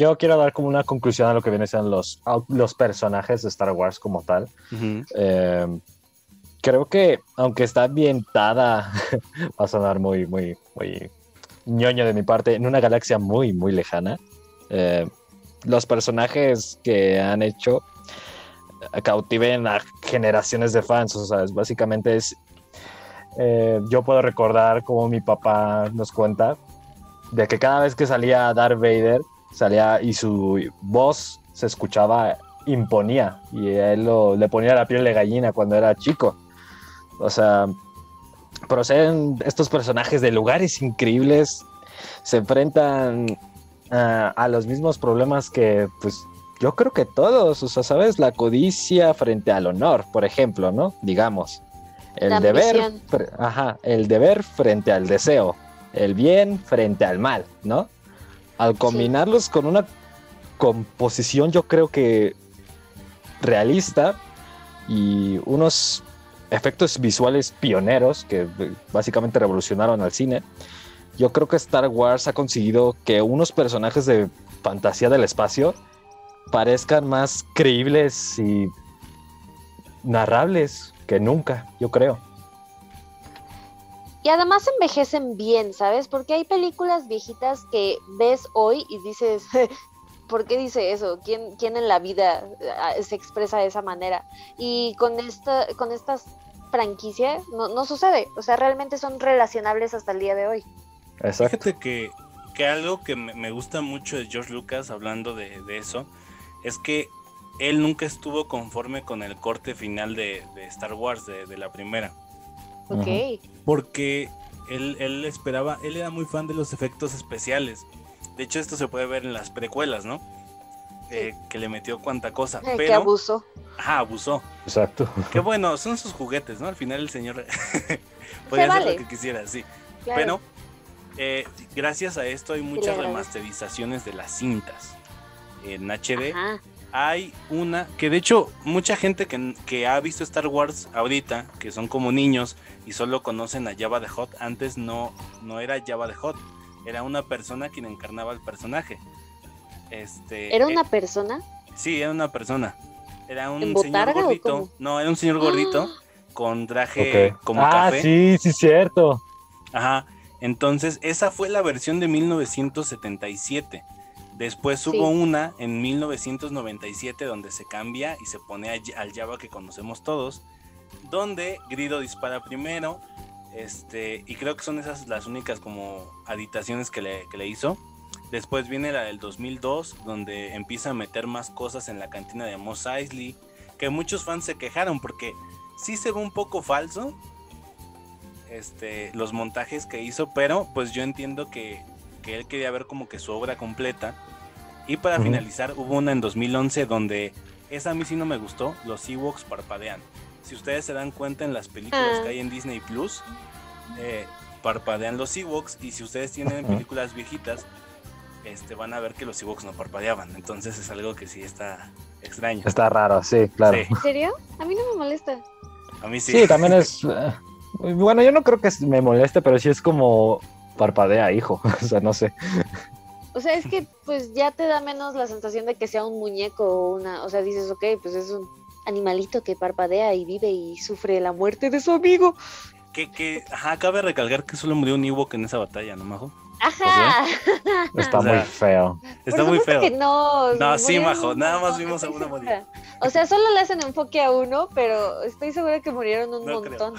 yo quiero dar como una conclusión a lo que vienen siendo los, los personajes de Star Wars como tal. Eh, creo que, aunque está ambientada, va a sonar muy, muy, muy ñoño de mi parte, en una galaxia muy, muy lejana, eh, los personajes que han hecho cautiven a generaciones de fans. O sea, básicamente es. Eh, yo puedo recordar como mi papá nos cuenta de que cada vez que salía Darth Vader, salía y su voz se escuchaba, imponía y él le ponía la piel de gallina cuando era chico. O sea, proceden estos personajes de lugares increíbles, se enfrentan a los mismos problemas que pues yo creo que todos, o sea, ¿sabes? La codicia frente al honor, por ejemplo, ¿no? Digamos. El deber, ajá, el deber frente al deseo, el bien frente al mal, ¿no? Al combinarlos con una composición, yo creo que realista y unos efectos visuales pioneros que básicamente revolucionaron al cine, yo creo que Star Wars ha conseguido que unos personajes de fantasía del espacio parezcan más creíbles y narrables que nunca, yo creo. Y además envejecen bien, ¿sabes? Porque hay películas viejitas que ves hoy y dices, ¿por qué dice eso? ¿Quién, quién en la vida ah, se expresa de esa manera? Y con, esta, con estas franquicias no, sucede. O sea, realmente son relacionables hasta el día de hoy. Exacto. Fíjate que, que algo que me, gusta mucho de George Lucas hablando de, de eso es que él nunca estuvo conforme con el corte final de, Star Wars, de, la primera. Ok. Porque él, esperaba, él era muy fan de los efectos especiales. De hecho, esto se puede ver en las precuelas, ¿no? Eh, que le metió cuanta cosa. pero, que abusó. Ajá, abusó. Exacto. Que bueno, son sus juguetes, ¿no? Al final el señor podía hacer lo que quisiera, sí. Pero eh, gracias a esto hay muchas remasterizaciones de las cintas en HD. Hay una que de hecho mucha gente que, ha visto Star Wars ahorita, que son como niños y solo conocen a Java de Hot, antes no, no era Java de Hot, era una persona quien encarnaba el personaje. Este, ¿Era una eh, persona? Sí, era una persona. Era un señor gordito. No, era un señor gordito ¡Ah! con traje como ah, café. Sí, sí, cierto. Ajá. Entonces, esa fue la versión de 1977. Después hubo una en 1997 donde se cambia y se pone al Java que conocemos todos, donde Grido dispara primero, este, y creo que son esas las únicas como aditaciones que le, que le hizo. Después viene la del 2002, donde empieza a meter más cosas en la cantina de Moss Eisley, que muchos fans se quejaron porque sí se ve un poco falso este, los montajes que hizo, pero pues yo entiendo que, que él quería ver como que su obra completa y para finalizar, hubo una en 2011 donde esa a mí sí no me gustó, los Ewoks parpadean. Si ustedes se dan cuenta en las películas ah. que hay en Disney Plus, eh, parpadean los Ewoks y si ustedes tienen películas viejitas, este, van a ver que los Ewoks no parpadeaban. Entonces es algo que sí está extraño. Está raro, sí, claro. ¿En serio? A mí no me molesta. A mí sí. Sí, también es... Eh, bueno, yo no creo que me moleste, pero sí es como parpadea, hijo. o sea, no sé. O sea, es que pues ya te da menos la sensación de que sea un muñeco o una, o sea, dices, ok, pues es un animalito que parpadea y vive y sufre la muerte de su amigo. Que, que, ajá, cabe recalcar que solo murió un Ewok en esa batalla, ¿no, Majo? Ajá. Está muy feo. Está muy feo. no, no sí, Majo, nada más vimos a uno morir. O sea, solo le hacen enfoque a uno, pero estoy segura que murieron un montón.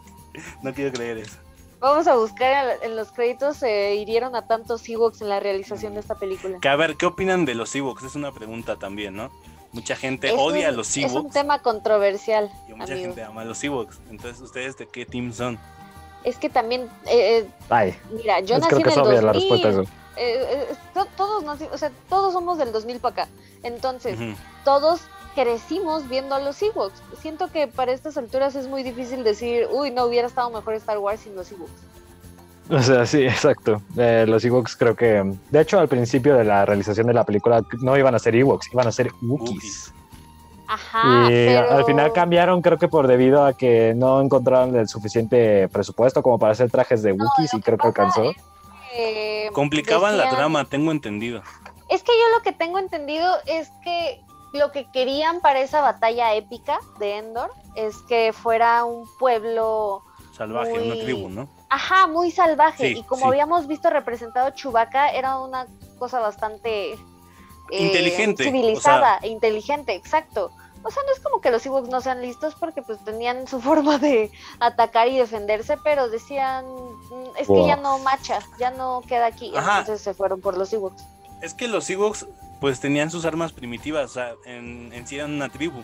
no quiero creer eso. Vamos a buscar en los créditos, se hirieron a tantos Ewoks en la realización de esta película. Que a ver, ¿qué opinan de los Ewoks? Es una pregunta también, ¿no? Mucha gente odia a los Ewoks. Es un tema controversial. Y mucha gente ama a los Ewoks. Entonces, ¿ustedes de qué team son? Es que también. Eh, eh Ay, mira, yo nací en el 2000. Eh, eh, todos, o sea, todos somos del 2000 para acá. Entonces, todos crecimos viendo a los Ewoks. Siento que para estas alturas es muy difícil decir, uy, no hubiera estado mejor Star Wars sin los Ewoks. O sea, sí, exacto. Eh, los Ewoks creo que, de hecho, al principio de la realización de la película no iban a ser Ewoks, iban a ser Wookiees. Ajá, y al final cambiaron, creo que por debido a que no encontraron el suficiente presupuesto como para hacer trajes de Wookiees y creo que alcanzó. Complicaban la trama, tengo entendido. Es que yo lo que tengo entendido es que lo que querían para esa batalla épica de Endor es que fuera un pueblo salvaje, una tribu, ¿no? Ajá, muy salvaje. y como habíamos visto representado Chewbacca, era una cosa bastante eh, inteligente, civilizada e inteligente, exacto. O sea, no es como que los Ewoks no sean listos porque pues tenían su forma de atacar y defenderse, pero decían, mm, es que ya no macha, ya no queda aquí. Entonces se fueron por los Ewoks. Es que los Ewoks pues tenían sus armas primitivas, o sea, en, en sí eran una tribu,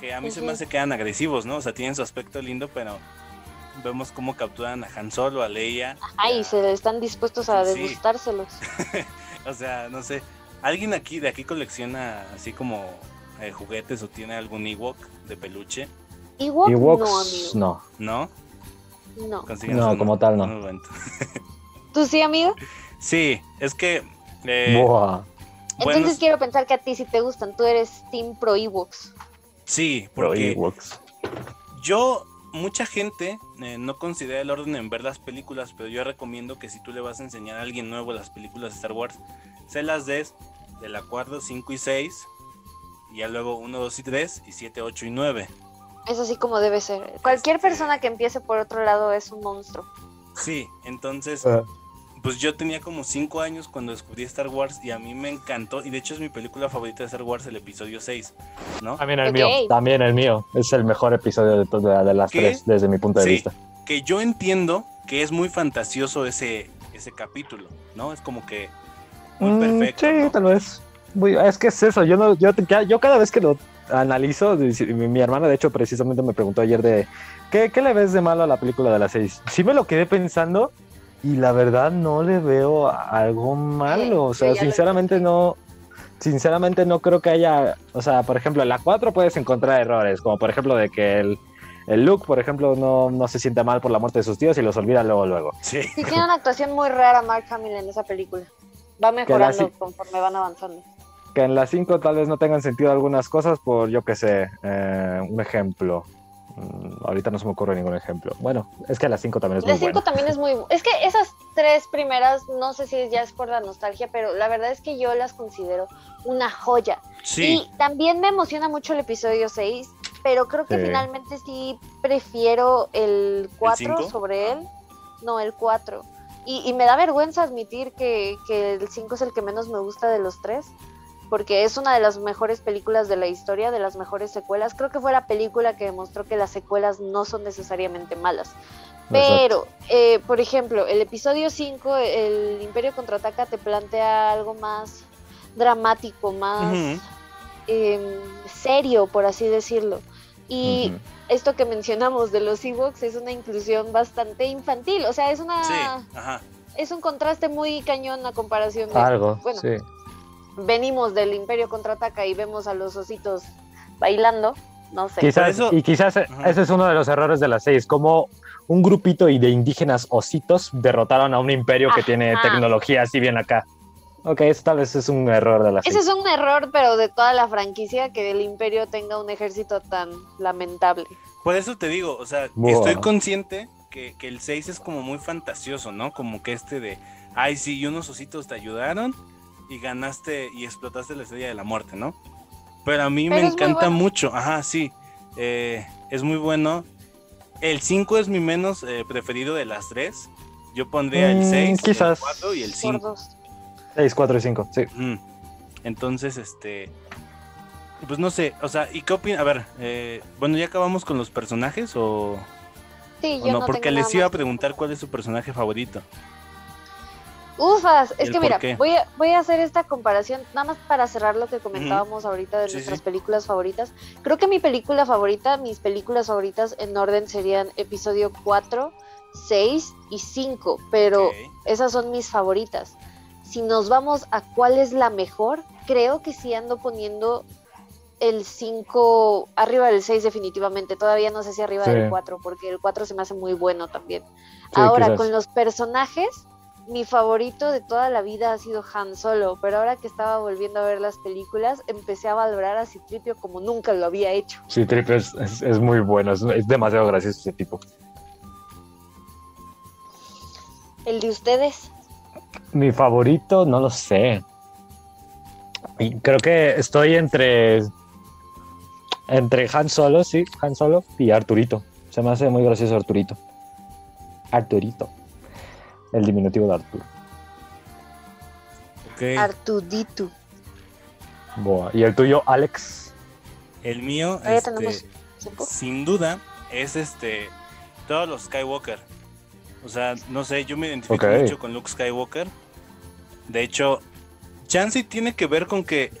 que a mí se me hace que quedan agresivos, ¿no? O sea, tienen su aspecto lindo, pero vemos cómo capturan a Han Solo, a Leia. Ay, se están dispuestos a degustárselos. o sea, no sé. ¿Alguien aquí de aquí colecciona así como eh, juguetes o tiene algún Ewok de peluche? Ewok Ewoks, no, no. No. No, como tal no. ¿Tú sí, amigo? Sí, es que... Eh, Entonces quiero pensar que a ti sí te gustan. Tú eres Team Pro Ewoks. Sí, porque... Pro Yo mucha gente eh, no considera el orden en ver las películas, pero yo recomiendo que si tú le vas a enseñar a alguien nuevo las películas de Star Wars, se las des del acuerdo 5 y 6, y ya luego 1, 2 y 3, y 7, 8 y 9. Es así como debe ser. Cualquier este persona que empiece por otro lado es un monstruo. Sí, entonces ah pues yo tenía como 5 años cuando descubrí Star Wars y a mí me encantó. Y de hecho es mi película favorita de Star Wars, el episodio 6, ¿no? También el mío, también el mío. Es el mejor episodio de, de las tres desde mi punto de vista. Que yo entiendo que es muy fantasioso ese, ese capítulo, ¿no? Es como que muy mm, perfecto. sí, tal vez. es que es eso, yo, no, yo, yo cada vez que lo analizo, mi, mi, hermana de hecho precisamente me preguntó ayer de, ¿qué, ¿qué le ves de malo a la película de las 6? Sí me lo quedé pensando y la verdad no le veo algo malo. O sea, sinceramente no. Sinceramente no creo que haya. O sea, por ejemplo, en la 4 puedes encontrar errores, como por ejemplo de que el, el Luke, por ejemplo, no, no se siente mal por la muerte de sus tíos y los olvida luego, luego. Sí. sí tiene una actuación muy rara Mark Hamill en esa película. Va mejorando conforme van avanzando. Que en la 5 tal vez no tengan sentido algunas cosas por, yo qué sé, eh, un ejemplo. Mm, ahorita no se me ocurre ningún ejemplo. Bueno, es que la 5 también es muy buena. La 5 también es muy... Es que esas tres primeras, no sé si ya es por la nostalgia, pero la verdad es que yo las considero una joya. Sí. Y también me emociona mucho el episodio 6, pero creo que finalmente sí prefiero el 4 sobre él. No, el 4. Y, y, me da vergüenza admitir que, que el 5 es el que menos me gusta de los tres porque es una de las mejores películas de la historia, de las mejores secuelas. Creo que fue la película que demostró que las secuelas no son necesariamente malas. Pero, eh, por ejemplo, el episodio 5, el Imperio contraataca, te plantea algo más dramático, más em, serio, por así decirlo. Y esto que mencionamos de los Ewoks es una inclusión bastante infantil, o sea, es una... Es un contraste muy cañón a comparación de... Algo, bueno, sí venimos del Imperio contraataca y vemos a los ositos bailando, no sé. Quizás, Y quizás ese es uno de los errores de la seis, como un grupito de indígenas ositos derrotaron a un imperio que tiene tecnología así bien acá. Ok, eso tal vez es un error de la Ese es un error, pero de toda la franquicia, que el imperio tenga un ejército tan lamentable. Por eso te digo, o sea, estoy consciente que, que el 6 es como muy fantasioso, ¿no? Como que este de, ay, sí, y unos ositos te ayudaron y ganaste y explotaste la estrella de la muerte, ¿no? Pero a mí me encanta mucho, ajá, sí, eh, es muy bueno. El 5 es mi menos eh, preferido de las tres. Yo pondría el 6, mm, quizás. el 4 y el 5. 6, 4 y 5, sí. Entonces, este. Pues no sé, o sea, ¿y qué opinas? A ver, eh, bueno, ¿ya acabamos con los personajes o.? Sí, yo no, porque les iba a preguntar cuál es su personaje favorito. Ufas, es que mira, voy a, voy a hacer esta comparación, nada más para cerrar lo que comentábamos ahorita de nuestras películas favoritas. Creo que mi película favorita, mis películas favoritas en orden serían episodio 4, 6 y 5, pero esas son mis favoritas. Si nos vamos a cuál es la mejor, creo que sí ando poniendo el 5 arriba del 6 definitivamente. Todavía no sé si arriba del 4, porque el 4 se me hace muy bueno también. Ahora, con los personajes, mi favorito de toda la vida ha sido Han Solo, pero ahora que estaba volviendo a ver las películas, empecé a valorar a Citripio como nunca lo había hecho. Citripio es, es, muy bueno, es, demasiado gracioso ese tipo. ¿El de ustedes? Mi favorito, no lo sé. Y creo que estoy entre entre Han Solo, sí, Han Solo y Arturito. Se me hace muy gracioso Arturito. Arturito. El diminutivo de Arturo. Ok. Artudito. Boa. ¿Y el tuyo, Alex? El mío, Ahí este, sin duda, es este todos los Skywalker. O sea, no sé, yo me identifico mucho con Luke Skywalker. De hecho, Chansey tiene que ver con que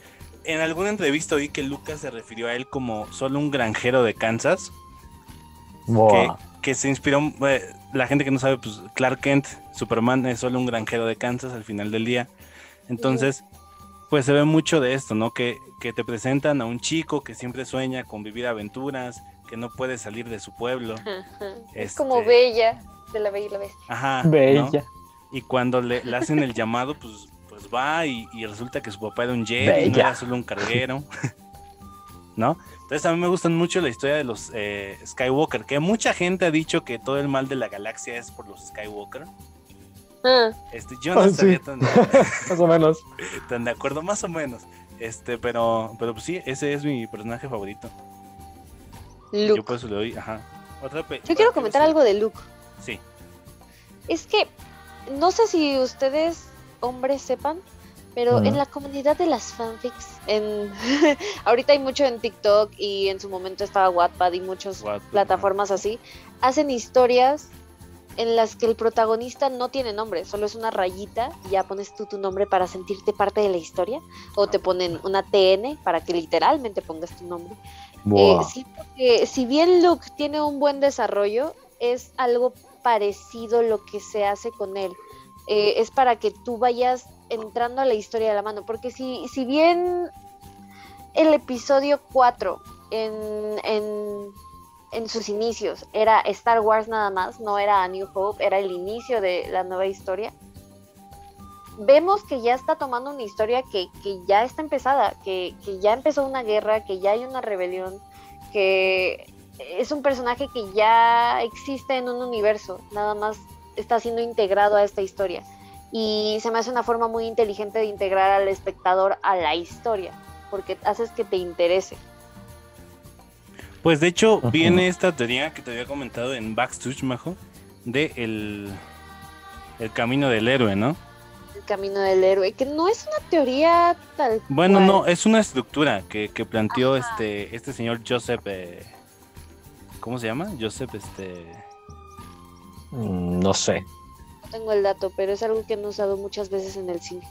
en alguna entrevista oí que Lucas se refirió a él como solo un granjero de Kansas. que se inspiró, eh, la gente que no sabe, pues Clark Kent, Superman es solo un granjero de Kansas al final del día. Entonces, pues se ve mucho de esto, ¿no? Que, que te presentan a un chico que siempre sueña con vivir aventuras, que no puede salir de su pueblo. Es Este- como Bella, de la Bella y la Bestia. Ajá. ¿no? Bella. Y cuando le, le hacen el llamado, pues, pues va y, y resulta que su papá era un Jedi, no era solo un carguero. ¿No? Entonces a mí me gustan mucho la historia de los eh, Skywalker, que mucha gente ha dicho que todo el mal de la galaxia es por los Skywalker. Ah, Este, yo no Ah, estaría sí. tan, Más o menos. tan de acuerdo, más o menos. Este, pero, pero pues sí, ese es mi personaje favorito. Yo por eso le doy, ajá. Otra Yo quiero comentar algo de Luke. Sí. Es que no sé si ustedes, hombres, sepan, pero en la comunidad de las fanfics, en ahorita hay mucho en TikTok y en su momento estaba Wattpad y muchas Wattpad, plataformas así, hacen historias en las que el protagonista no tiene nombre, solo es una rayita y ya pones tú tu nombre para sentirte parte de la historia, o te ponen una TN para que literalmente pongas tu nombre. Eh, Boa. siento que si bien Luke tiene un buen desarrollo, es algo parecido lo que se hace con él. Eh, es para que tú vayas entrando a la historia de la mano. Porque si, si bien el episodio 4 en, en, en sus inicios era Star Wars nada más, no era A New Hope, era el inicio de la nueva historia. Vemos que ya está tomando una historia que, que ya está empezada, que, que ya empezó una guerra, que ya hay una rebelión, que es un personaje que ya existe en un universo, nada más está siendo integrado a esta historia. Y se me hace una forma muy inteligente de integrar al espectador a la historia, porque haces que te interese. Pues de hecho, viene esta teoría que te había comentado en Backstretch, Majo, de el, el camino del héroe, ¿no? El camino del héroe, que no es una teoría tal Bueno, cual. no, es una estructura que, que planteó Ajá. este, este señor Joseph. eh, ¿Cómo se llama? Joseph, este. Mm, No sé. Tengo el dato, pero es algo que han usado muchas veces en el cine.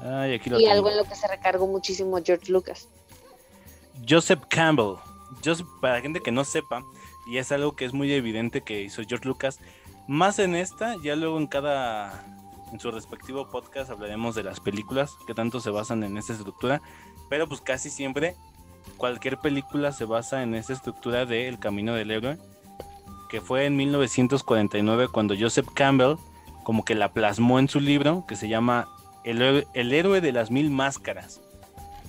Ay, aquí lo Y algo en lo que se recargó muchísimo George Lucas. Joseph Campbell. Joseph, para la gente que no sepa, y es algo que es muy evidente que hizo George Lucas, más en esta, ya luego en cada, en su respectivo podcast hablaremos de las películas que tanto se basan en esta estructura, pero pues casi siempre cualquier película se basa en esta estructura de El Camino del Héroe, que fue en 1949 cuando Joseph Campbell como que la plasmó en su libro que se llama El, Héroe- El héroe de las mil máscaras.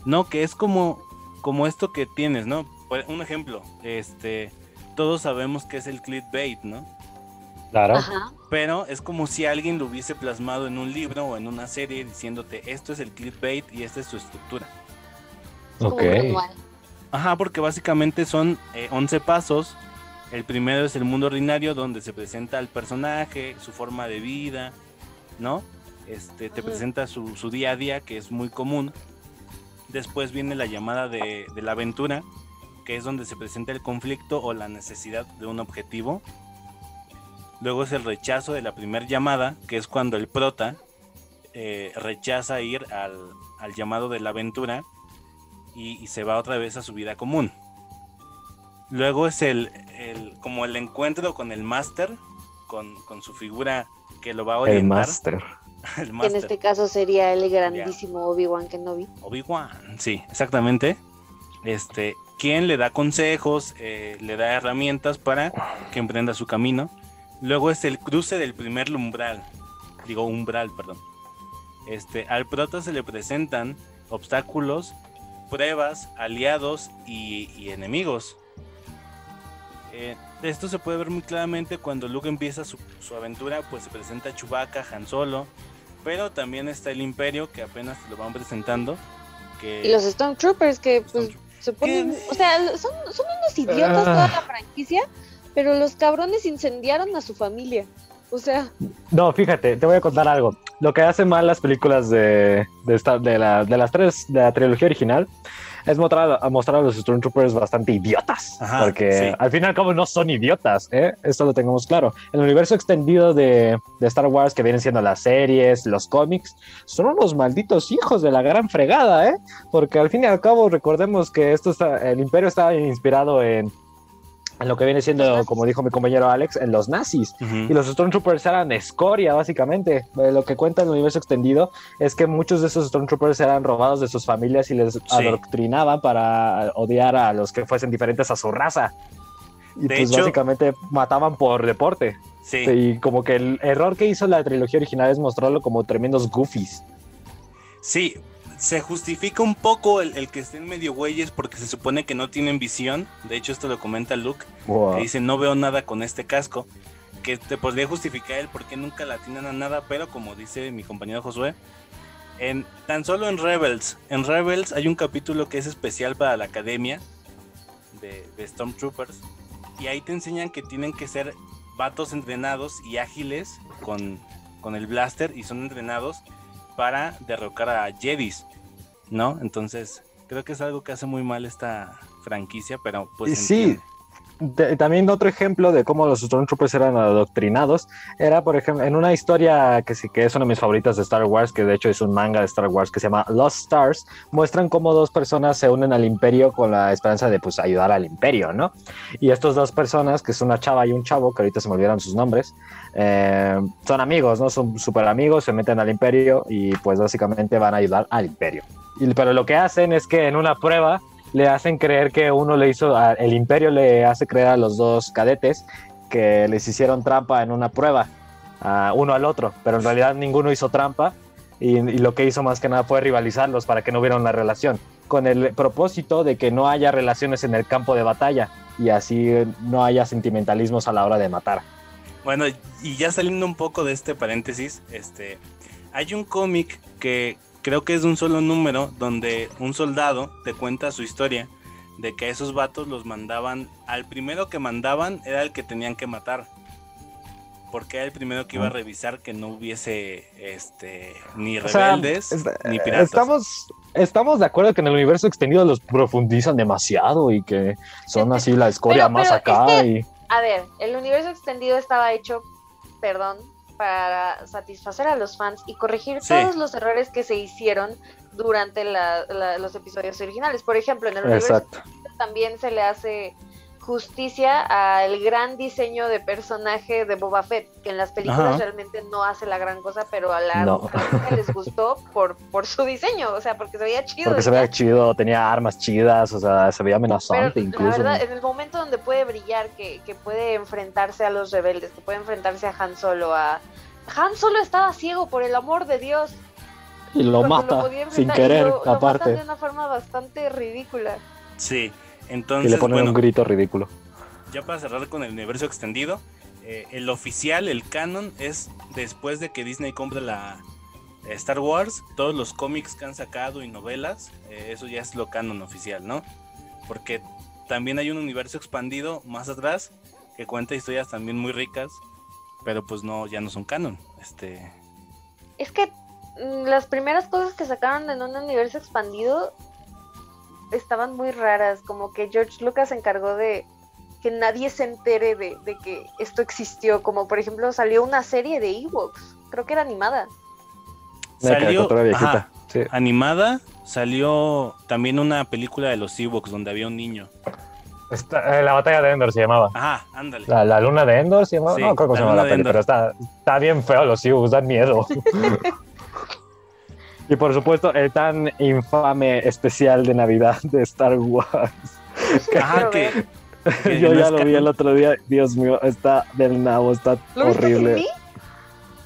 No, que es como, como esto que tienes, ¿no? Por- Un ejemplo, este, todos sabemos que es el clickbait, ¿no? Claro. Ajá. Pero es como si alguien lo hubiese plasmado en un libro o en una serie diciéndote esto es el clickbait y esta es su estructura. Ok. Ajá, porque básicamente son eh, 11 pasos. El primero es el mundo ordinario, donde se presenta al personaje, su forma de vida, ¿no? Este, te presenta su, su día a día, que es muy común. Después viene la llamada de, de la aventura, que es donde se presenta el conflicto o la necesidad de un objetivo. Luego es el rechazo de la primera llamada, que es cuando el prota eh, rechaza ir al, al llamado de la aventura y, y se va otra vez a su vida común. Luego es el, el- como el encuentro con el máster, con, con su figura que lo va a El orientar. máster. El Que en máster. este caso sería el grandísimo Obi-Wan Kenobi. Obi-Wan, sí, exactamente. Este, quien le da consejos, eh, le da herramientas para que emprenda su camino. Luego es el cruce del primer umbral, digo umbral, perdón. Este, al prota se le presentan obstáculos, pruebas, aliados y, y enemigos. Eh, esto se puede ver muy claramente cuando Luke empieza su, su aventura, pues se presenta Chewbacca, Han Solo, pero también está el Imperio que apenas lo van presentando Y los Stormtroopers que pues se ponen, o sea, son, son unos idiotas toda la franquicia, pero los cabrones incendiaron a su familia. O sea. No, fíjate, te voy a contar algo. Lo que hacen mal las películas de, de, esta, de, la, de las tres, de la trilogía original, es mostrar, a mostrar a los Stormtroopers bastante idiotas. porque al fin y al cabo no son idiotas, ¿eh? Esto lo tengamos claro. El universo extendido de, de, Star Wars, que vienen siendo las series, los cómics, son unos malditos hijos de la gran fregada, ¿eh? Porque al fin y al cabo recordemos que esto está, el imperio estaba inspirado en en lo que viene siendo, como dijo mi compañero Alex, en los nazis. Y los Stormtroopers eran escoria, básicamente. Eh, lo que cuenta el universo extendido es que muchos de esos Stormtroopers eran robados de sus familias y les adoctrinaban para odiar a los que fuesen diferentes a su raza. Y pues básicamente mataban por deporte. Sí. Y como que el error que hizo la trilogía original es mostrarlo como tremendos goofies. Sí, se justifica un poco el, que estén medio güeyes porque se supone que no tienen visión. De hecho, esto lo comenta Luke, que dice, no veo nada con este casco. Que te podría justificar el por qué nunca la tienen a nada, pero como dice mi compañero Josué, en, tan solo en Rebels, en Rebels hay un capítulo que es especial para la academia de, de Stormtroopers. Y ahí te enseñan que tienen que ser vatos entrenados y ágiles con, con el blaster y son entrenados para derrocar a Jedis. ¿No? Entonces, creo que es algo que hace muy mal esta franquicia, pero pues... Sí, también otro ejemplo de cómo los Stormtroopers eran adoctrinados era, por ejemplo, en una historia que sí que es una de mis favoritas de Star Wars, que de hecho es un manga de Star Wars que se llama Lost Stars, muestran cómo dos personas se unen al imperio con la esperanza de pues ayudar al imperio, ¿no? Y estas dos personas, que es una chava y un chavo, que ahorita se me olvidaron sus nombres, eh, son amigos, ¿no? Son súper amigos, se meten al imperio y pues básicamente van a ayudar al imperio pero lo que hacen es que en una prueba le hacen creer que uno le hizo, el imperio le hace creer a los dos cadetes que les hicieron trampa en una prueba, uno al otro, pero en realidad ninguno hizo trampa y, lo que hizo más que nada fue rivalizarlos para que no hubiera una relación, con el propósito de que no haya relaciones en el campo de batalla y así no haya sentimentalismos a la hora de matar. Bueno, y ya saliendo un poco de este paréntesis, este, hay un cómic que creo que es un solo número donde un soldado te cuenta su historia de que a esos vatos los mandaban, al primero que mandaban era el que tenían que matar. Porque era el primero que iba a revisar que no hubiese este ni rebeldes ni piratas. Estamos, estamos de acuerdo que en el universo extendido los profundizan demasiado y que son así la escoria más acá. A ver, el universo extendido estaba hecho, perdón, para satisfacer a los fans y corregir todos los errores que se hicieron durante los episodios originales. Por ejemplo, en el universo también se le hace justicia al gran diseño de personaje de Boba Fett, que en las películas realmente no hace la gran cosa, pero a la gente les gustó por, por su diseño, o sea, porque se veía chido. Porque se veía chido, tenía armas chidas, o sea, se veía amenazante incluso. La verdad, en el momento donde puede brillar, que, que puede enfrentarse a los rebeldes, que puede enfrentarse a Han Solo, a... Han Solo estaba ciego, por el amor de Dios. Y lo mata sin querer, aparte. de una forma bastante ridícula. Sí, entonces, y le ponen un grito ridículo. Ya para cerrar con el universo extendido, eh, el oficial, el canon, es después de que Disney compre la Star Wars, todos los cómics que han sacado y novelas, eh, eso ya es lo canon oficial, ¿no? Porque también hay un universo expandido más atrás que cuenta historias también muy ricas, pero pues no, ya no son canon. Este... Es que mm, las primeras cosas que sacaron en un universo expandido estaban muy raras, como que George Lucas se encargó de que nadie se entere de, que esto existió, como por ejemplo salió una serie de Ewoks, creo que era animada. Salió animada, salió también una película de los Ewoks donde había un niño. Eh, la batalla de Endor se llamaba. Ajá, ándale. La, luna de Endor se llamaba. no, creo que se llama la peli, pero está, está bien feo los Ewoks, dan miedo. Y por supuesto, el tan infame especial de Navidad de Star Wars. Ajá, que, yo ya lo vi el otro día. Dios mío, está del nabo, está horrible.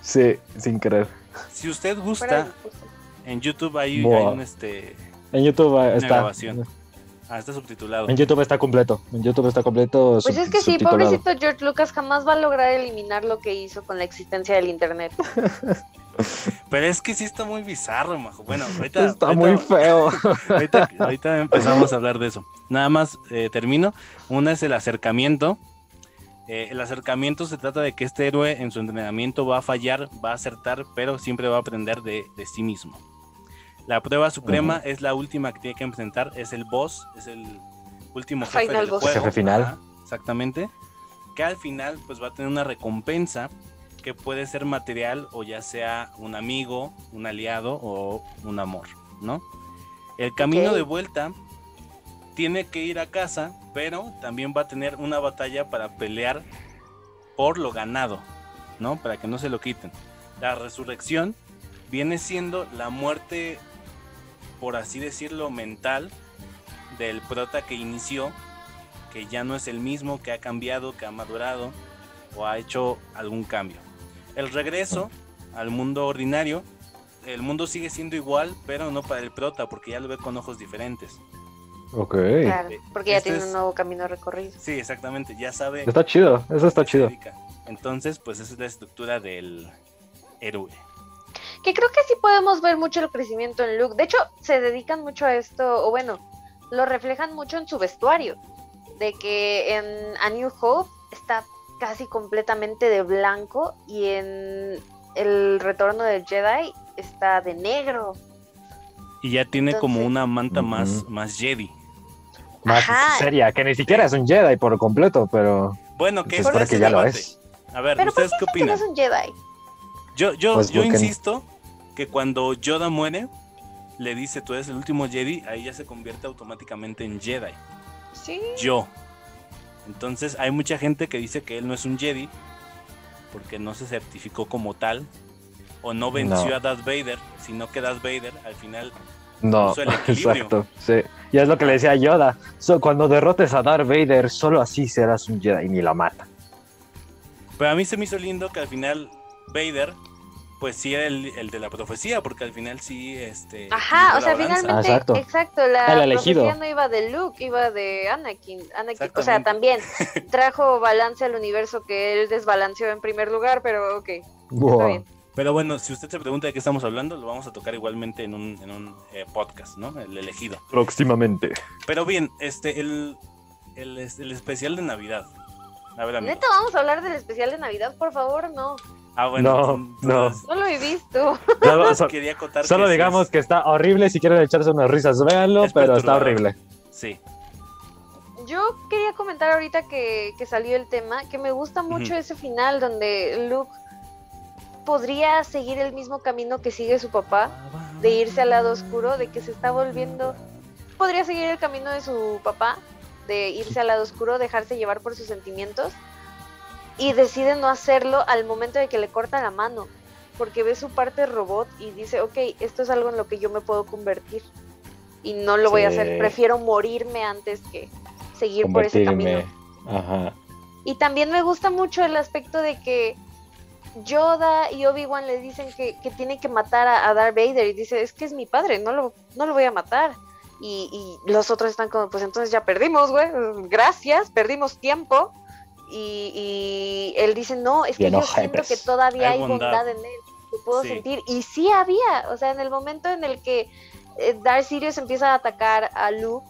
Sí, sin querer. Si usted gusta, en YouTube hay, un este. En YouTube está. Grabación. Ah, está subtitulado. En YouTube está completo. En YouTube está completo. Pues es que sí, pobrecito George Lucas jamás va a lograr eliminar lo que hizo con la existencia del Internet. Pero es que sí está muy bizarro, majo. Bueno, ahorita. Está muy feo. Ahorita, empezamos a hablar de eso. Nada más eh, termino. Una es el acercamiento. Eh, el acercamiento se trata de que este héroe en su entrenamiento va a fallar, va a acertar, pero siempre va a aprender de, sí mismo. La prueba suprema es la última que tiene que enfrentar, es el boss, es el último jefe del juego. Jefe final. exactamente. Que al final pues va a tener una recompensa que puede ser material o ya sea un amigo, un aliado o un amor, ¿no? El camino de vuelta tiene que ir a casa, pero también va a tener una batalla para pelear por lo ganado, ¿no? Para que no se lo quiten. La resurrección viene siendo la muerte, por así decirlo, mental del prota que inició, que ya no es el mismo, que ha cambiado, que ha madurado o ha hecho algún cambio. El regreso al mundo ordinario, el mundo sigue siendo igual, pero no para el prota, porque ya lo ve con ojos diferentes. Ok. Claro, porque ya este tiene un nuevo camino recorrido. Sí, exactamente, ya sabe. Está chido, eso está chido. Entonces, pues esa es la estructura del héroe. Que creo que sí podemos ver mucho el crecimiento en Luke. De hecho, se dedican mucho a esto, o bueno, lo reflejan mucho en su vestuario. De que en A New Hope está casi completamente de blanco y en el retorno del Jedi está de negro. Y ya tiene como una manta más, más Jedi. Más seria, que ni siquiera es un Jedi por completo, pero. Bueno, que es que ya lo es. A ver, ¿ustedes qué opinan? es un Jedi? Yo, yo, pues yo insisto que cuando Yoda muere, le dice tú eres el último Jedi, ahí ya se convierte automáticamente en Jedi. Sí. Yo, entonces hay mucha gente que dice que él no es un Jedi porque no se certificó como tal o no venció a Darth Vader, sino que Darth Vader al final no, exacto, sí. Y es lo que le decía Yoda, cuando derrotes a Darth Vader, solo así serás un Jedi y ni la mata. Pero a mí se me hizo lindo que al final Vader pues sí era el, de la profecía, porque al final sí, este... Ajá, o sea, finalmente, exacto. la profecía no iba de Luke, iba de Anakin. Anakin o sea, también trajo balance al universo que él desbalanceó en primer lugar, pero ok, está bien. Pero bueno, si usted se pregunta de qué estamos hablando, lo vamos a tocar igualmente en un, en un eh, podcast, ¿no? El elegido. Próximamente. Pero bien, este, el, el, el especial de Navidad. A ver, ¿Neta vamos a hablar del especial de Navidad? Por favor, no. Ah, bueno. No, no. No lo he visto. quería contar solo digamos que está horrible. Si quieren echarse unas risas, véanlo, pero está horrible. Sí. Yo quería comentar ahorita que, salió el tema, que me gusta mucho ese final donde Luke podría seguir el mismo camino que sigue su papá, de irse al lado oscuro, de que se está volviendo... Podría seguir el camino de su papá, de irse al lado oscuro, dejarse llevar por sus sentimientos y decide no hacerlo al momento de que le corta la mano, porque ve su parte robot y dice, ok, esto es algo en lo que yo me puedo convertir y no lo voy a hacer, prefiero morirme antes que seguir por ese camino. Y también me gusta mucho el aspecto de que Yoda y Obi-Wan le dicen que, tiene que matar a, Darth Vader y dice, es que es mi padre, no lo, no lo voy a matar. Y, y los otros están como, pues entonces ya perdimos, güey, gracias, perdimos tiempo y, él dice, no, es que yo siento que todavía hay, bondad. en él, que puedo sentir. Y sí había, o sea, en el momento en el que eh, Darth Sirius empieza a atacar a Luke,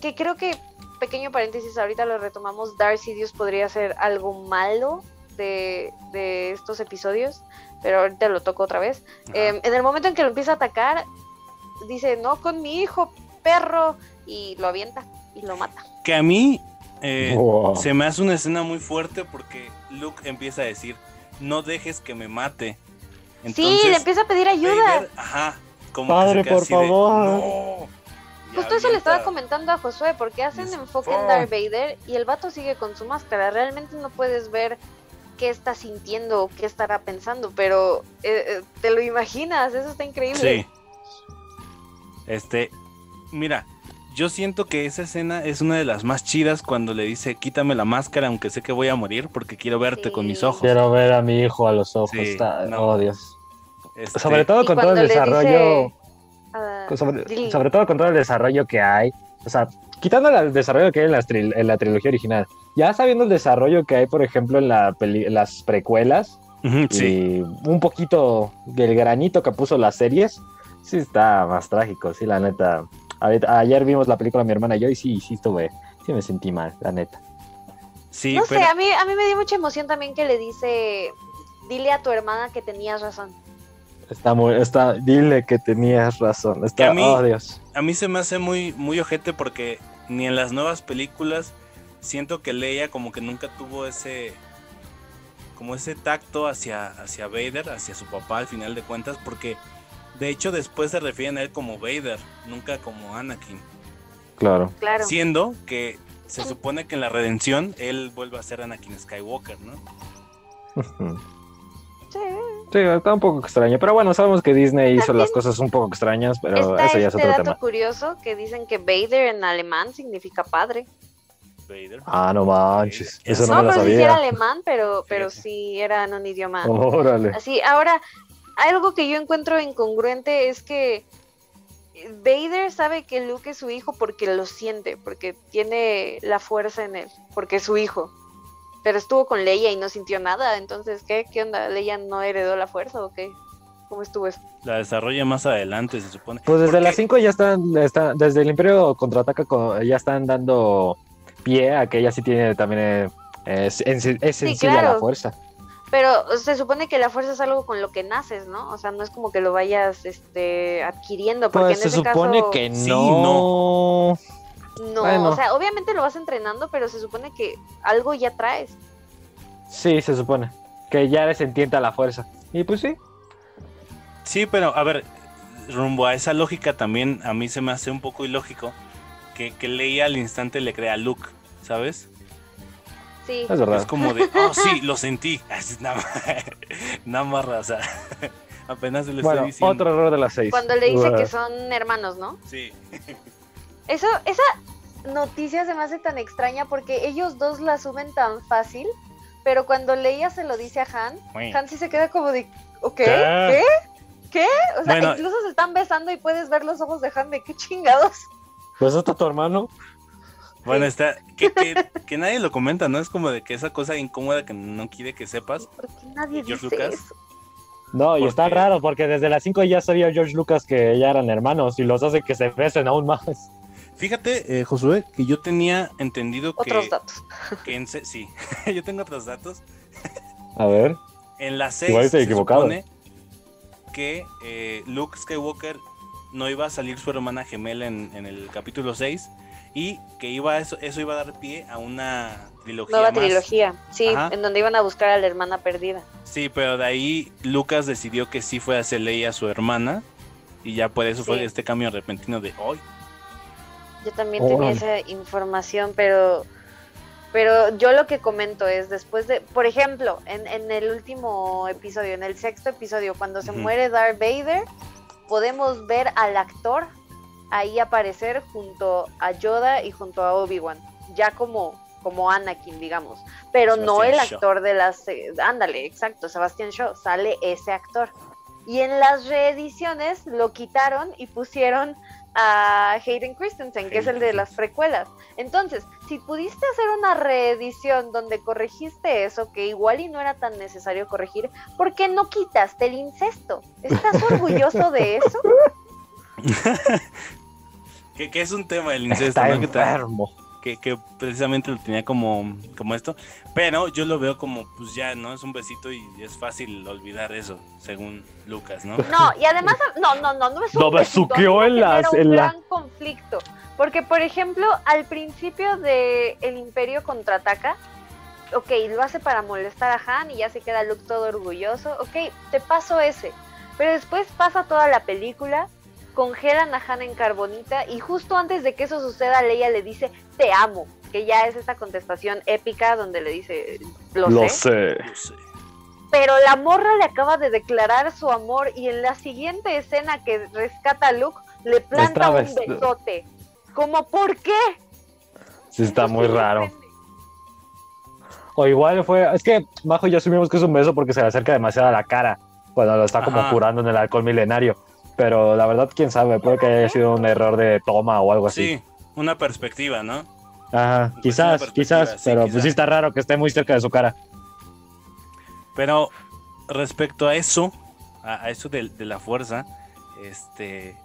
que creo que, pequeño paréntesis, ahorita lo retomamos, Darth Sirius podría ser algo malo de, estos episodios, pero ahorita lo toco otra vez. Em, en el momento en que lo empieza a atacar, dice, no con mi hijo, perro, y lo avienta y lo mata. Que a mí eh, se me hace una escena muy fuerte porque Luke empieza a decir, no dejes que me mate. sí, le empieza a pedir ayuda. ajá, como Padre, por favor. Justo eso le estaba comentando a Josué, porque hacen enfoque en Darth Vader y el vato sigue con su máscara. Realmente no puedes ver qué está sintiendo o qué estará pensando, pero eh, eh, te lo imaginas, eso está increíble. Sí. Este, mira, yo siento que esa escena es una de las más chidas cuando le dice, quítame la máscara aunque sé que voy a morir porque quiero verte con mis ojos. Quiero ver a mi hijo a los ojos. Oh, Dios. Este, sobre todo con todo el desarrollo... sobre, todo con todo el desarrollo que hay. O sea, quitando el desarrollo que hay en la, trilogía original. Ya sabiendo el desarrollo que hay, por ejemplo, en, la las precuelas, Y un poquito del granito que puso las series, sí está más trágico, sí, la neta. Ayer vimos la película mi hermana y yo y sí, sí estuve, sí me sentí mal, la neta. Sí, no sé, a mí, a mí me dio mucha emoción también que le dice, dile a tu hermana que tenías razón. Está muy, está, dile que tenías razón. Está, a mí, oh, Dios. A mí se me hace muy, muy ojete porque ni en las nuevas películas siento que Leia como que nunca tuvo ese como ese tacto hacia, hacia Vader, hacia su papá al final de cuentas, porque de hecho después se refieren a él como Vader, nunca como Anakin. Claro. claro. Siendo que se supone que en la redención él vuelve a ser Anakin Skywalker, ¿no? sí. Sí, está un poco extraño, pero bueno, sabemos que Disney hizo las cosas un poco extrañas, pero eso ya es otro dato curioso que dicen que Vader en alemán significa padre. Ah, no manches. Eso no, no me lo sabía. Sí era alemán, pero, pero sí era en un idioma. Órale. Así, ahora, algo que yo encuentro incongruente es que Vader sabe que Luke es su hijo porque lo siente, porque tiene la fuerza en él, porque es su hijo. Pero estuvo con Leia y no sintió nada, entonces, ¿qué? ¿Qué onda? ¿Leia no heredó la fuerza o qué? ¿Cómo estuvo eso? La desarrolla más adelante, se supone. Pues desde las 5 ya están, está, desde el Imperio contraataca, ya están dando pie a que ella sí tiene también eh, es, es, la fuerza. Pero se supone que la fuerza es algo con lo que naces, ¿no? O sea, no es como que lo vayas este, adquiriendo. Porque pues en se supone que no. no. o sea, obviamente lo vas entrenando, pero se supone que algo ya traes. Sí, se supone. Que ya le entienda la fuerza. Y pues sí. Sí, pero a ver, rumbo a esa lógica también a mí se me hace un poco ilógico que, que leía al instante le crea Luke, ¿sabes? Sí. Es verdad. Es como de, oh, sí, lo sentí. nada más, nada más raza. Apenas le bueno, estoy diciendo. Otro error de las seis. Cuando le dice que son hermanos, ¿no? Sí. Eso, esa noticia se me hace tan extraña porque ellos dos la asumen tan fácil, pero cuando Leia se lo dice a Han, Han sí se queda como de, ¿ok? ¿Qué? ¿Qué? O sea, incluso se están besando y puedes ver los ojos de Han de qué chingados. ¿Pues está tu hermano? Bueno, está, que, que, nadie lo comenta, ¿no? Es como de que esa cosa incómoda que no quiere que sepas. ¿Por qué nadie dice eso? No, y está raro porque desde las 5 ya sabía George Lucas que ya eran hermanos y los hace que se besen aún más. Fíjate, eh, Josué, que yo tenía entendido que. Otros datos. Que sí, yo tengo otros datos. A ver. En la 6 se supone que eh, Luke Skywalker no iba a salir su hermana gemela en, el capítulo 6 y que iba eso, eso iba a dar pie a una trilogía. Nueva trilogía, sí, en donde iban a buscar a la hermana perdida. Sí, pero de ahí Lucas decidió que sí fue a hacerle a su hermana y ya por eso fue este cambio repentino de hoy. Yo también tenía esa información, pero pero yo lo que comento es después de, por ejemplo, en, en el último episodio, en el sexto episodio, cuando se muere Darth Vader, podemos ver al actor ahí aparecer junto a Yoda y junto a Obi-Wan, ya como, como Anakin, digamos, pero no el actor de las... Eh, ándale, exacto, Sebastian Shaw, sale ese actor. Y en las reediciones lo quitaron y pusieron a Hayden Christensen, que es el de las precuelas. Entonces, si pudiste hacer una reedición donde corregiste eso, que igual y no era tan necesario corregir, ¿por qué no quitaste el incesto? ¿Estás orgulloso de eso? que, es un tema del incesto, Está enfermo que, precisamente lo tenía como, como esto. Pero yo lo veo como, pues ya, ¿no? Es un besito y es fácil olvidar eso, según Lucas, ¿no? No, y además, no, no, no, no es un Lo besuqueó en las... un gran conflicto. Porque, por ejemplo, al principio de El Imperio Contraataca, ok, lo hace para molestar a Han y ya se queda Luke todo orgulloso, ok, te paso ese. Pero después pasa toda la película congelan a Han en carbonita y justo antes de que eso suceda Leia le dice te amo, que ya es esta contestación épica donde le dice lo, sé. Pero la morra le acaba de declarar su amor y en la siguiente escena que rescata a Luke le planta un besote. ¿Cómo por qué? Sí, está muy raro. O igual fue, es que Majo ya asumimos que es un beso porque se le acerca demasiado a la cara cuando lo está como curando en el alcohol milenario pero la verdad, quién sabe, puede que haya sido un error de toma o algo así. Sí, una perspectiva, ¿no? Ajá, quizás, quizás, pero pues sí está raro que esté muy cerca de su cara. Pero respecto a eso, a, eso de, la fuerza, este,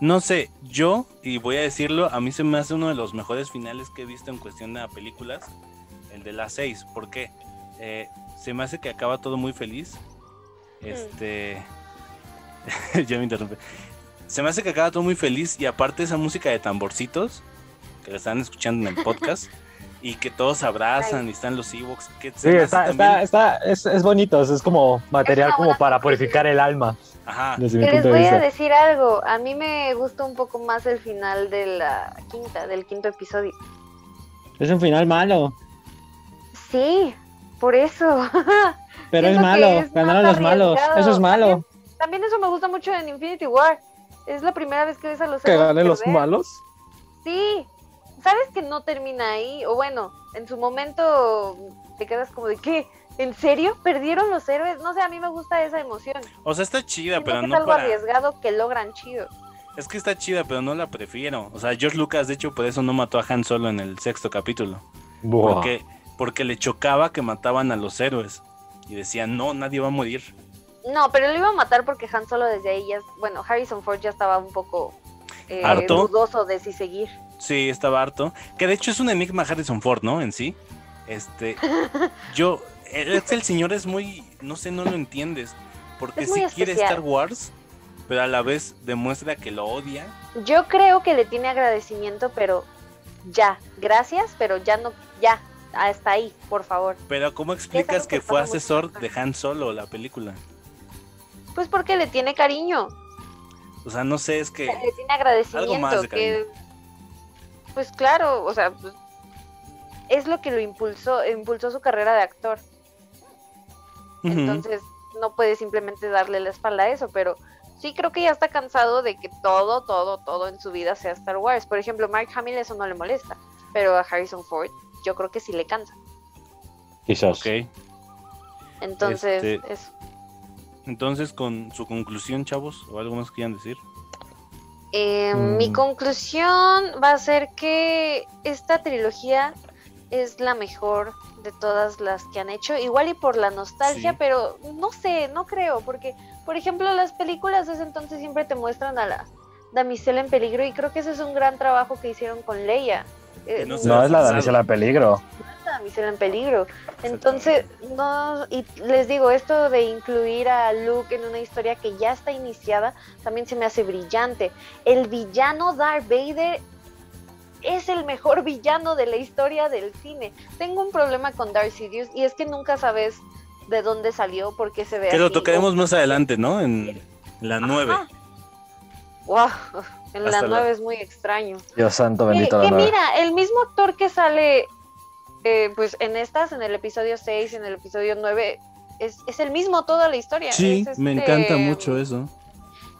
no sé, yo, y voy a decirlo, a mí se me hace uno de los mejores finales que he visto en cuestión de películas, el de las seis. ¿Por qué? Eh, se me hace que acaba todo muy feliz. Mm. Ya me interrumpe. Se me hace que acaba todo muy feliz y aparte esa música de tamborcitos que la están escuchando en el podcast y que todos abrazan y están los Ewoks. sí, está, está, es, es, bonito, es como material como para purificar el alma. Ajá. Les voy a decir algo, a mí me gusta un poco más el final de la quinta, del quinto episodio. Es un final malo. Sí, por eso. Pero es malo, ganaron los malos, eso es malo. También, eso me gusta mucho en Infinity War. Es la primera vez que ves a los ¿Que ganen los malos? Sí, sabes que no termina ahí, o bueno, en su momento te quedas como de ¿qué? ¿En serio? ¿Perdieron los héroes? No sé, a mí me gusta esa emoción. O sea, está chida, pero no es algo arriesgado que logran chido. Es que está chida, pero no la prefiero. O sea, George Lucas, de hecho, por eso no mató a Han Solo en el sexto capítulo. Porque, porque le chocaba que mataban a los héroes. Y decían, no, nadie va a morir. No, pero lo iba a matar porque Han Solo desde ahí ya... Bueno, Harrison Ford ya estaba un poco eh, dudoso de si seguir. Sí, estaba harto. Que de hecho es un enigma Harrison Ford, ¿no? En sí. Este, yo, el señor es muy, no sé, no lo entiendes. Porque sí quiere Star Wars, pero a la vez demuestra que lo odia. Yo creo que le tiene agradecimiento, pero ya, gracias, pero ya no, ya, hasta ahí, por favor. Pero ¿cómo explicas que, fue asesor de Han Solo la película? Pues porque le tiene cariño. O sea, no sé, es que... Le tiene agradecimiento, que... Pues claro, o sea, pues, es lo que lo impulsó, impulsó su carrera de actor. Entonces, no puede simplemente darle la espalda a eso, pero sí creo que ya está cansado de que todo, todo, todo en su vida sea Star Wars. Por ejemplo, Mark Hamill eso no le molesta, pero a Harrison Ford yo creo que sí le cansa. Quizás. Ok. Entonces, este, Entonces, con su conclusión, chavos, o algo más quieran decir. Eh, mi mm. conclusión va a ser que esta trilogía es la mejor de todas las que han hecho, igual y por la nostalgia, pero no sé, no creo, porque, por ejemplo, las películas de ese entonces siempre te muestran a la damisela en peligro y creo que ese es un gran trabajo que hicieron con Leia. Eh, no, es la damisela en peligro. La damisela en peligro. Entonces, no, y les digo, esto de incluir a Luke en una historia que ya está iniciada, también se me hace brillante. El villano Darth Vader es el mejor villano de la historia del cine. Tengo un problema con Darth Sidious y es que nunca sabes de dónde salió, porque se ve. Que lo tocaremos más adelante, ¿no? En la 9. Wow, en la 9 es muy extraño. Dios santo, bendito. Que, mira, el mismo actor que sale eh, pues en estas, en el episodio 6, en el episodio 9, es, es el mismo toda la historia. Sí, me este, encanta mucho eso.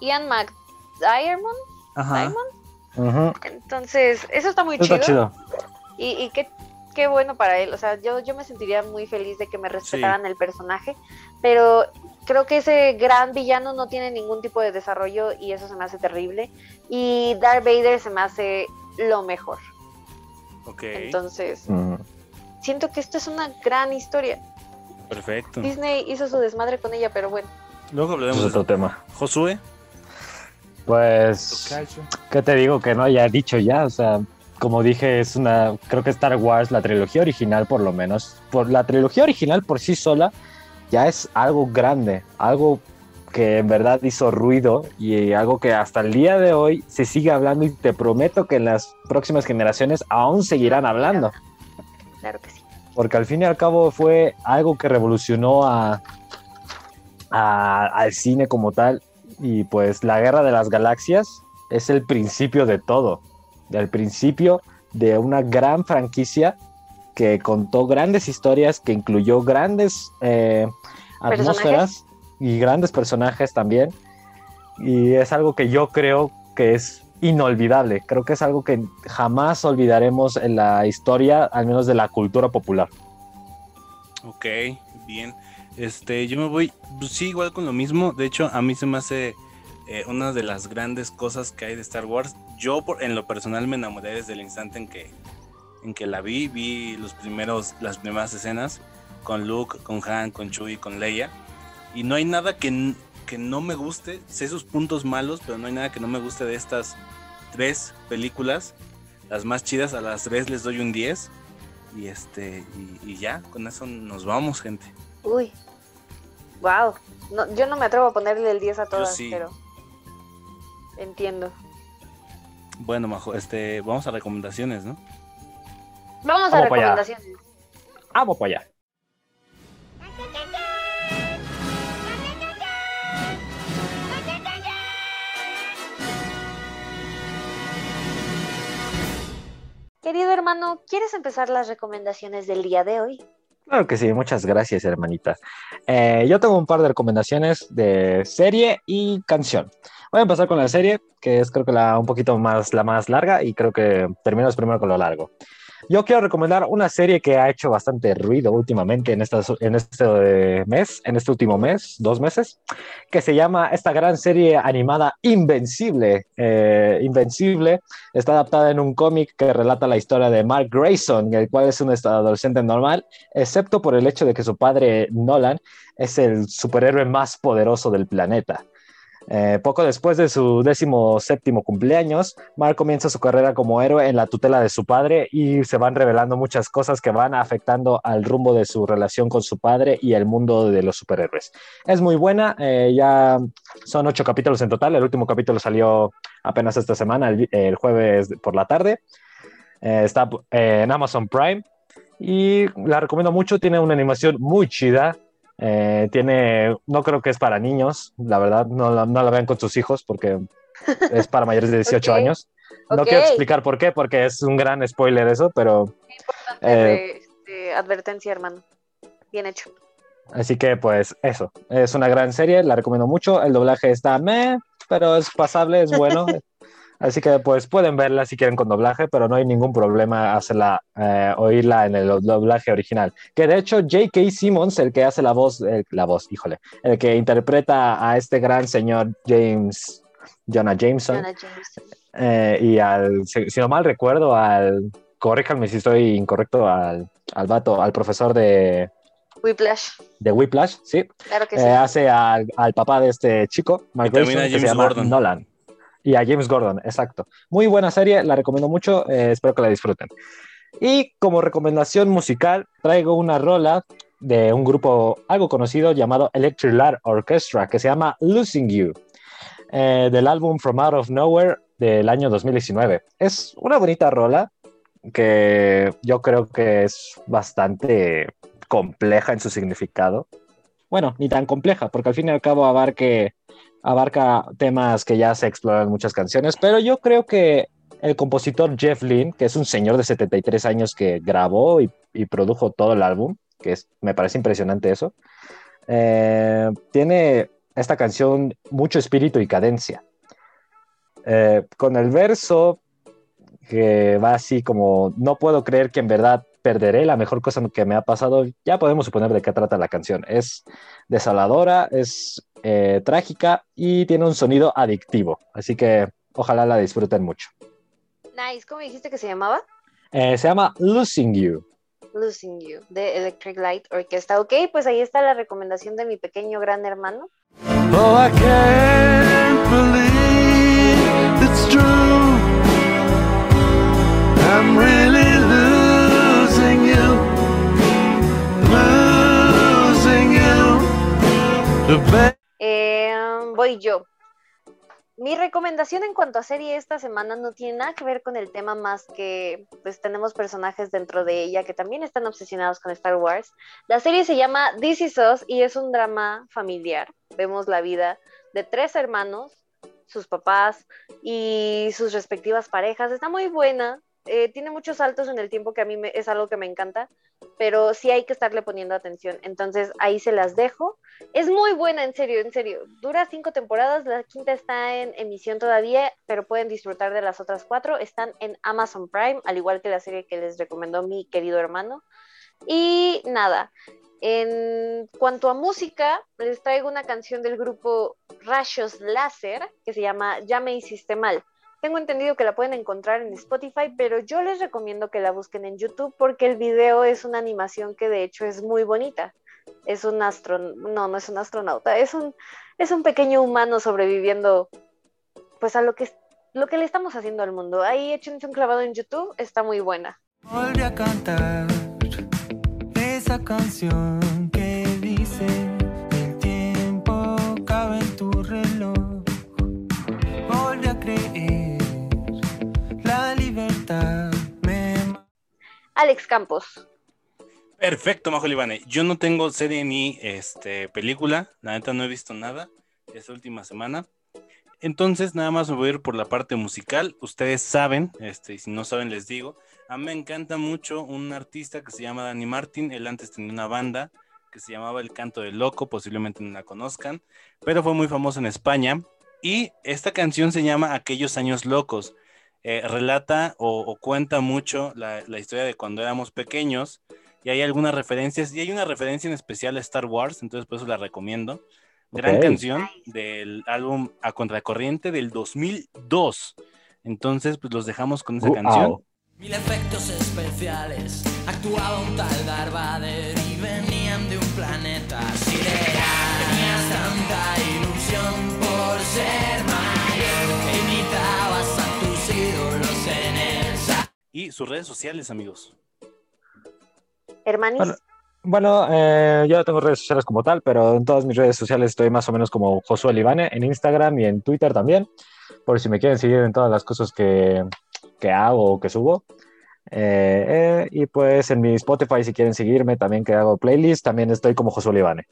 Ian McDiarmond. Ajá. Entonces, eso está muy chido. Y, y qué, qué, bueno para él. O sea, yo, yo me sentiría muy feliz de que me respetaran el personaje, pero creo que ese gran villano no tiene ningún tipo de desarrollo y eso se me hace terrible. Y Darth Vader se me hace lo mejor. Ok. Entonces, siento que esto es una gran historia. Perfecto. Disney hizo su desmadre con ella, pero bueno. Luego hablaremos de otro tema. Josué. Pues, ¿qué te digo que no haya dicho ya? O sea, como dije, es una, creo que Star Wars, la trilogía original por lo menos, por la trilogía original por sí sola, ya es algo grande, algo que en verdad hizo ruido y algo que hasta el día de hoy se sigue hablando y te prometo que en las próximas generaciones aún seguirán hablando. Claro que sí. Porque al fin y al cabo fue algo que revolucionó a, al cine como tal y pues la guerra de las galaxias es el principio de todo, el principio de una gran franquicia que contó grandes historias, que incluyó grandes eh, atmósferas y grandes personajes también. Y es algo que yo creo que es inolvidable. Creo que es algo que jamás olvidaremos en la historia, al menos de la cultura popular. Ok, bien. Este, yo me voy, pues sí, igual con lo mismo. De hecho, a mí se me hace eh, una de las grandes cosas que hay de Star Wars. Yo, por, en lo personal, me enamoré desde el instante en que, en que la vi. Vi los primeros, las primeras escenas con Luke, con Han, con Chewie, con Leia. Y no hay nada que, que no me guste. Sé sus puntos malos, pero no hay nada que no me guste de estas tres películas. Las más chidas, a las tres les doy un 10. Y este, y, ya, con eso nos vamos, gente. Uy, wow. yo no me atrevo a ponerle el 10 a todas, pero entiendo. Bueno, Majo, este, vamos a recomendaciones, ¿no? Vamos, a recomendaciones. Vamos para allá. Hermano, ¿quieres empezar las recomendaciones del día de hoy? Claro que sí, muchas gracias, hermanita. Eh, yo tengo un par de recomendaciones de serie y canción. Voy a empezar con la serie, que es creo que la un poquito más la más larga y creo que terminamos primero con lo largo. Yo quiero recomendar una serie que ha hecho bastante ruido últimamente en, este mes, en este último mes, dos meses, que se llama esta gran serie animada Invencible. Eh, Invencible está adaptada en un cómic que relata la historia de Mark Grayson, el cual es un adolescente normal, excepto por el hecho de que su padre Nolan es el superhéroe más poderoso del planeta. Eh, poco después de su décimo séptimo cumpleaños, Mark comienza su carrera como héroe en la tutela de su padre y se van revelando muchas cosas que van afectando al rumbo de su relación con su padre y el mundo de los superhéroes. Es muy buena, eh, ya son ocho capítulos en total, el último capítulo salió apenas esta semana, el, jueves por la tarde. Eh, está en Amazon Prime y la recomiendo mucho, tiene una animación muy chida. Eh, tiene, no creo que es para niños, la verdad, no, no la vean con sus hijos porque es para mayores de 18 años. No quiero explicar por qué, porque es un gran spoiler eso, pero... Eh, este, advertencia, hermano. Bien hecho. Así que pues eso, es una gran serie, la recomiendo mucho. El doblaje está meh, pero es pasable, es bueno. Así que pues pueden verla si quieren con doblaje, pero no hay ningún problema hacerla, eh, oírla en el doblaje original. Que de hecho J.K. Simmons, el que hace la voz, la voz, híjole, el que interpreta a este gran señor James, Jonah Jameson, eh, y al, si, no mal recuerdo, al, corríjanme si estoy incorrecto, al, al vato, al profesor de... Whiplash. De Whiplash, sí. Claro que sí. Eh, hace al, al, papá de este chico, Mike que se llama Nolan. Y a James Gordon, exacto. Muy buena serie, la recomiendo mucho, eh, espero que la disfruten. Y como recomendación musical, traigo una rola de un grupo algo conocido llamado Electric Light Orchestra, que se llama Losing You, eh, del álbum From Out of Nowhere del año 2019. Es una bonita rola que yo creo que es bastante compleja en su significado. Bueno, ni tan compleja, porque al fin y al cabo abarque abarca temas que ya se exploran en muchas canciones, pero yo creo que el compositor Jeff Lynne, que es un señor de 73 años que grabó y, produjo todo el álbum, que es, me parece impresionante eso, eh, tiene esta canción mucho espíritu y cadencia. Eh, con el verso que va así como, no puedo creer que en verdad perderé la mejor cosa que me ha pasado, ya podemos suponer de qué trata la canción. Es desoladora, es eh, trágica y tiene un sonido adictivo. Así que ojalá la disfruten mucho. Nice, ¿cómo dijiste que se llamaba? Eh, se llama Losing You. Losing You, de Electric Light Orchestra. Ok, pues ahí está la recomendación de mi pequeño gran hermano. Oh, I can't Em, voy yo. Mi recomendación en cuanto a serie esta semana no tiene nada que ver con el tema más que pues tenemos personajes dentro de ella que también están obsesionados con Star Wars. La serie se llama This Is Us y es un drama familiar. Vemos la vida de tres hermanos, sus papás y sus respectivas parejas. Está muy buena. Eh, tiene muchos saltos en el tiempo que a mí es algo que me encanta, pero sí hay que estarle poniendo atención. Entonces ahí se las dejo. Es muy buena, en serio, en serio. Dura cinco temporadas, la quinta está en emisión todavía, pero pueden disfrutar de las otras cuatro. Están en Amazon Prime, al igual que la serie que les recomendó mi querido hermano. Y nada, en cuanto a música, les traigo una canción del grupo Rayos Láser que se llama Ya me hiciste mal. Tengo entendido que la pueden encontrar en Spotify, pero yo les recomiendo que la busquen en YouTube porque el video es una animación que de hecho es muy bonita. es un astro, no, no es un astronauta, es un, es un pequeño humano sobreviviendo pues a lo que, lo que le estamos haciendo al mundo. Ahí échense un clavado en YouTube, está muy buena. Volví a cantar esa canción Alex Campos. Perfecto, Majo Libane. Yo no tengo serie ni este, película. La neta no he visto nada esta última semana. Entonces, nada más me voy a ir por la parte musical. Ustedes saben, este, y si no saben, les digo. A mí me encanta mucho un artista que se llama Danny Martin. Él antes tenía una banda que se llamaba El Canto del Loco. Posiblemente no la conozcan, pero fue muy famoso en España. Y esta canción se llama Aquellos Años Locos. Eh, relata o, cuenta mucho la, la historia de cuando éramos pequeños y hay algunas referencias, y hay una referencia en especial a Star Wars, entonces por eso la recomiendo. Gran canción del álbum A Contracorriente del 2002. Entonces, pues los dejamos con esa canción. Mil efectos especiales, actuaba un tal Darth y venían de un planeta sideral. Tenías tanta ilusión por ser mayor Y sus redes sociales, amigos. Hermanis. Bueno, eh, yo no tengo redes sociales como tal, pero en todas mis redes sociales estoy más o menos como Josué Libane, en Instagram y en Twitter también, por si me quieren seguir en todas las cosas que, que hago o que subo. Eh, eh, y pues en mi Spotify, si quieren seguirme, también que hago playlist, también estoy como Josué Libane.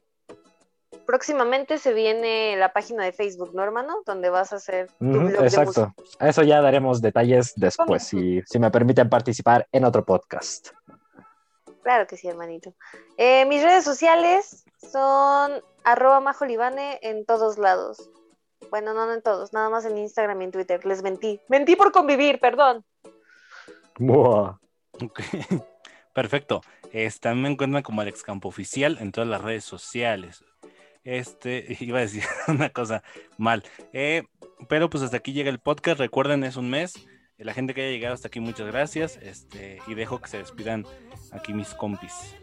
Próximamente se viene la página de Facebook, ¿no, hermano? Donde vas a hacer tu blog Exacto. Eso ya daremos detalles después, si, si me permiten participar en otro podcast. Claro que sí, hermanito. Eh, mis redes sociales son arroba majolibane en todos lados. Bueno, no, en todos, nada más en Instagram y en Twitter. Les mentí. Mentí por convivir, perdón. Perfecto. también me encuentran como Alex Campo Oficial en todas las redes sociales. Este, iba a decir una cosa mal. Eh, pero pues hasta aquí llega el podcast. Recuerden, es un mes. La gente que haya llegado hasta aquí, muchas gracias. Este, y dejo que se despidan aquí mis compis.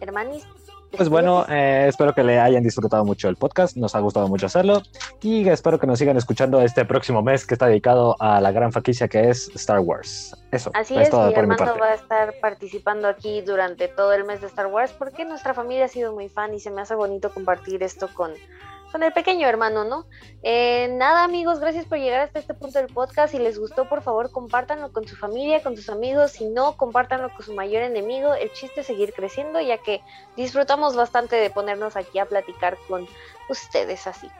Hermanis. Pues bueno, eh, espero que le hayan disfrutado mucho el podcast, nos ha gustado mucho hacerlo y espero que nos sigan escuchando este próximo mes que está dedicado a la gran franquicia que es Star Wars. Eso. Así es, todo mi hermano va a estar participando aquí durante todo el mes de Star Wars porque nuestra familia ha sido muy fan y se me hace bonito compartir esto con, con el pequeño hermano, ¿no? Eh, nada, amigos, gracias por llegar hasta este punto del podcast. Si les gustó, por favor, compártanlo con su familia, con sus amigos. Si no, compártanlo con su mayor enemigo. El chiste es seguir creciendo, ya que disfrutamos bastante de ponernos aquí a platicar con ustedes así.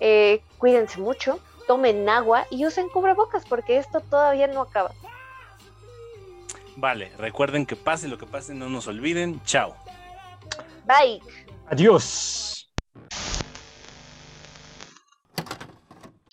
Eh, cuídense mucho, tomen agua y usen cubrebocas, porque esto todavía no acaba. Vale, recuerden que pase lo que pase, no nos olviden. Chao. Bye. Adiós.